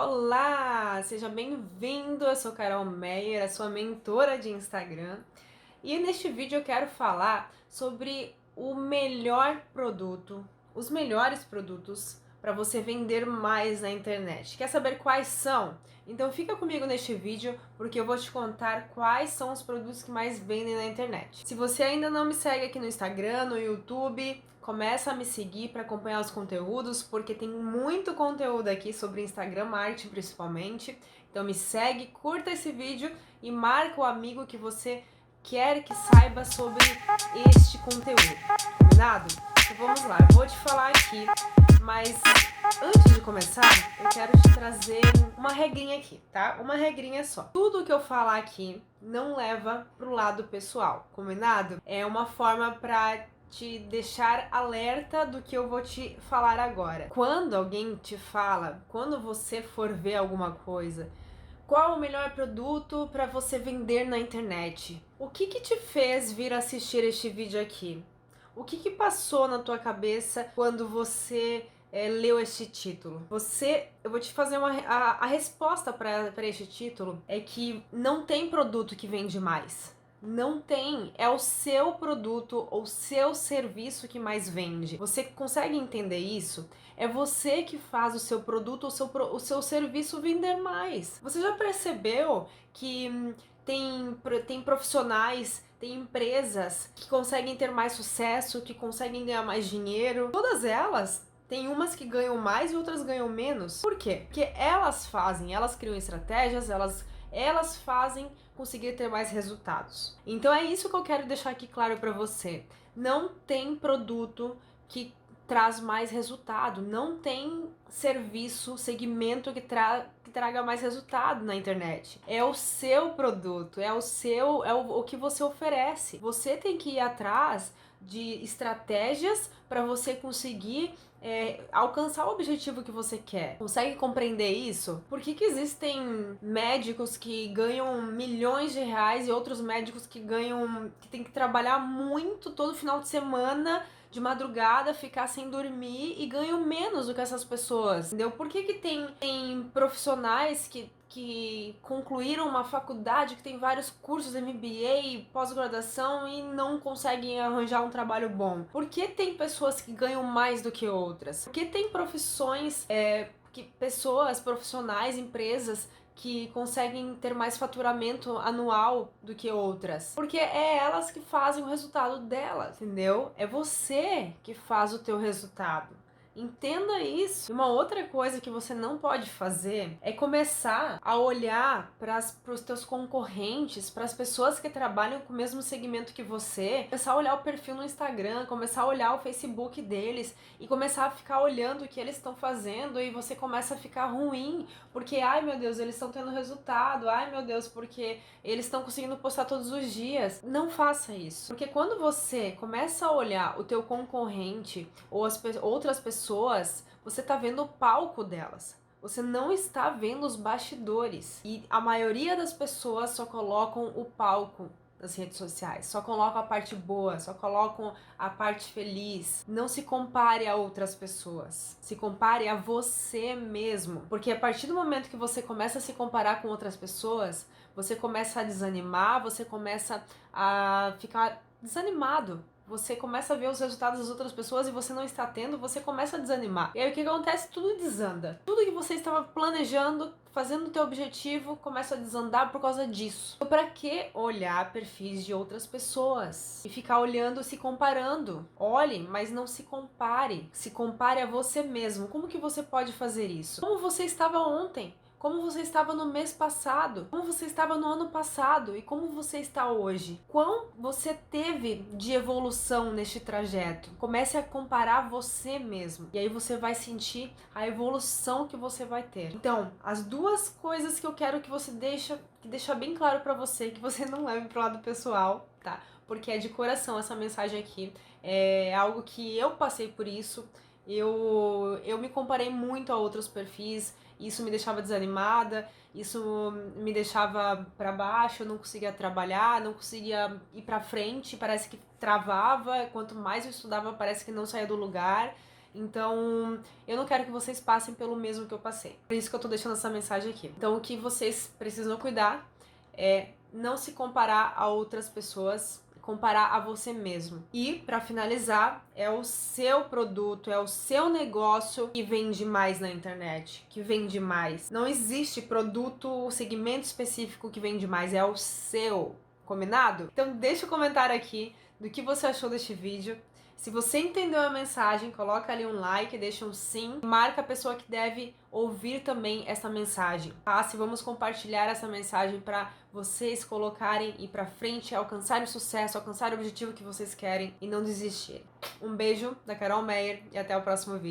Olá, seja bem-vindo. Eu sou Carol Meyer, a sua mentora de Instagram. E neste vídeo eu quero falar sobre o melhor produto, os melhores produtos para você vender mais na internet. Quer saber quais são? Então fica comigo neste vídeo porque eu vou te contar quais são os produtos que mais vendem na internet. Se você ainda não me segue aqui no Instagram, no YouTube, começa a me seguir para acompanhar os conteúdos, porque tem muito conteúdo aqui sobre Instagram arte principalmente. Então me segue, curta esse vídeo e marca o amigo que você quer que saiba sobre este conteúdo. Combinado? Então vamos lá, eu vou te falar aqui mas antes de começar, eu quero te trazer uma regrinha aqui, tá? Uma regrinha só. Tudo que eu falar aqui não leva pro lado pessoal, combinado? É uma forma pra te deixar alerta do que eu vou te falar agora. Quando alguém te fala, quando você for ver alguma coisa, qual o melhor produto para você vender na internet? O que que te fez vir assistir este vídeo aqui? O que que passou na tua cabeça quando você é, leu este título. Você, eu vou te fazer uma a, a resposta para este título é que não tem produto que vende mais. Não tem, é o seu produto ou seu serviço que mais vende. Você consegue entender isso? É você que faz o seu produto ou seu, o seu serviço vender mais. Você já percebeu que hum, tem, tem profissionais, tem empresas que conseguem ter mais sucesso, que conseguem ganhar mais dinheiro? Todas elas tem umas que ganham mais e outras ganham menos. Por quê? Porque elas fazem, elas criam estratégias, elas elas fazem conseguir ter mais resultados. Então é isso que eu quero deixar aqui claro para você. Não tem produto que traz mais resultado, não tem serviço, segmento que, tra que traga mais resultado na internet. É o seu produto, é o seu, é o, o que você oferece. Você tem que ir atrás de estratégias para você conseguir é, alcançar o objetivo que você quer. Consegue compreender isso? Por que, que existem médicos que ganham milhões de reais e outros médicos que ganham. que tem que trabalhar muito todo final de semana? De madrugada, ficar sem dormir e ganham menos do que essas pessoas, entendeu? Por que, que tem, tem profissionais que que concluíram uma faculdade que tem vários cursos MBA, pós-graduação e não conseguem arranjar um trabalho bom? Por que tem pessoas que ganham mais do que outras? Por que tem profissões é, que pessoas, profissionais, empresas que conseguem ter mais faturamento anual do que outras. Porque é elas que fazem o resultado delas, entendeu? É você que faz o teu resultado. Entenda isso. Uma outra coisa que você não pode fazer é começar a olhar para os teus concorrentes, para as pessoas que trabalham com o mesmo segmento que você, começar a olhar o perfil no Instagram, começar a olhar o Facebook deles e começar a ficar olhando o que eles estão fazendo e você começa a ficar ruim, porque ai meu Deus, eles estão tendo resultado, ai meu Deus, porque eles estão conseguindo postar todos os dias. Não faça isso. Porque quando você começa a olhar o teu concorrente ou as outras pessoas pessoas, você tá vendo o palco delas. Você não está vendo os bastidores. E a maioria das pessoas só colocam o palco nas redes sociais. Só colocam a parte boa, só colocam a parte feliz. Não se compare a outras pessoas. Se compare a você mesmo. Porque a partir do momento que você começa a se comparar com outras pessoas, você começa a desanimar, você começa a ficar desanimado você começa a ver os resultados das outras pessoas e você não está tendo, você começa a desanimar. E aí o que acontece? Tudo desanda. Tudo que você estava planejando, fazendo o teu objetivo, começa a desandar por causa disso. Então, para que olhar perfis de outras pessoas e ficar olhando, se comparando? Olhe, mas não se compare. Se compare a você mesmo. Como que você pode fazer isso? Como você estava ontem? Como você estava no mês passado, como você estava no ano passado e como você está hoje. Quão você teve de evolução neste trajeto. Comece a comparar você mesmo e aí você vai sentir a evolução que você vai ter. Então, as duas coisas que eu quero que você deixa, que deixa bem claro para você, que você não leve pro lado pessoal, tá? Porque é de coração essa mensagem aqui. É algo que eu passei por isso. Eu, eu me comparei muito a outros perfis isso me deixava desanimada, isso me deixava para baixo, eu não conseguia trabalhar, não conseguia ir para frente, parece que travava, quanto mais eu estudava, parece que não saía do lugar. Então, eu não quero que vocês passem pelo mesmo que eu passei. Por isso que eu tô deixando essa mensagem aqui. Então, o que vocês precisam cuidar é não se comparar a outras pessoas, comparar a você mesmo. E para finalizar, é o seu produto, é o seu negócio que vende mais na internet, que vende mais. Não existe produto, segmento específico que vende mais, é o seu. Combinado? Então deixa o um comentário aqui do que você achou deste vídeo. Se você entendeu a mensagem, coloca ali um like, deixa um sim, marca a pessoa que deve ouvir também essa mensagem. Passe, tá? vamos compartilhar essa mensagem para vocês colocarem e para frente, alcançarem o sucesso, alcançar o objetivo que vocês querem e não desistir. Um beijo da Carol Meyer e até o próximo vídeo.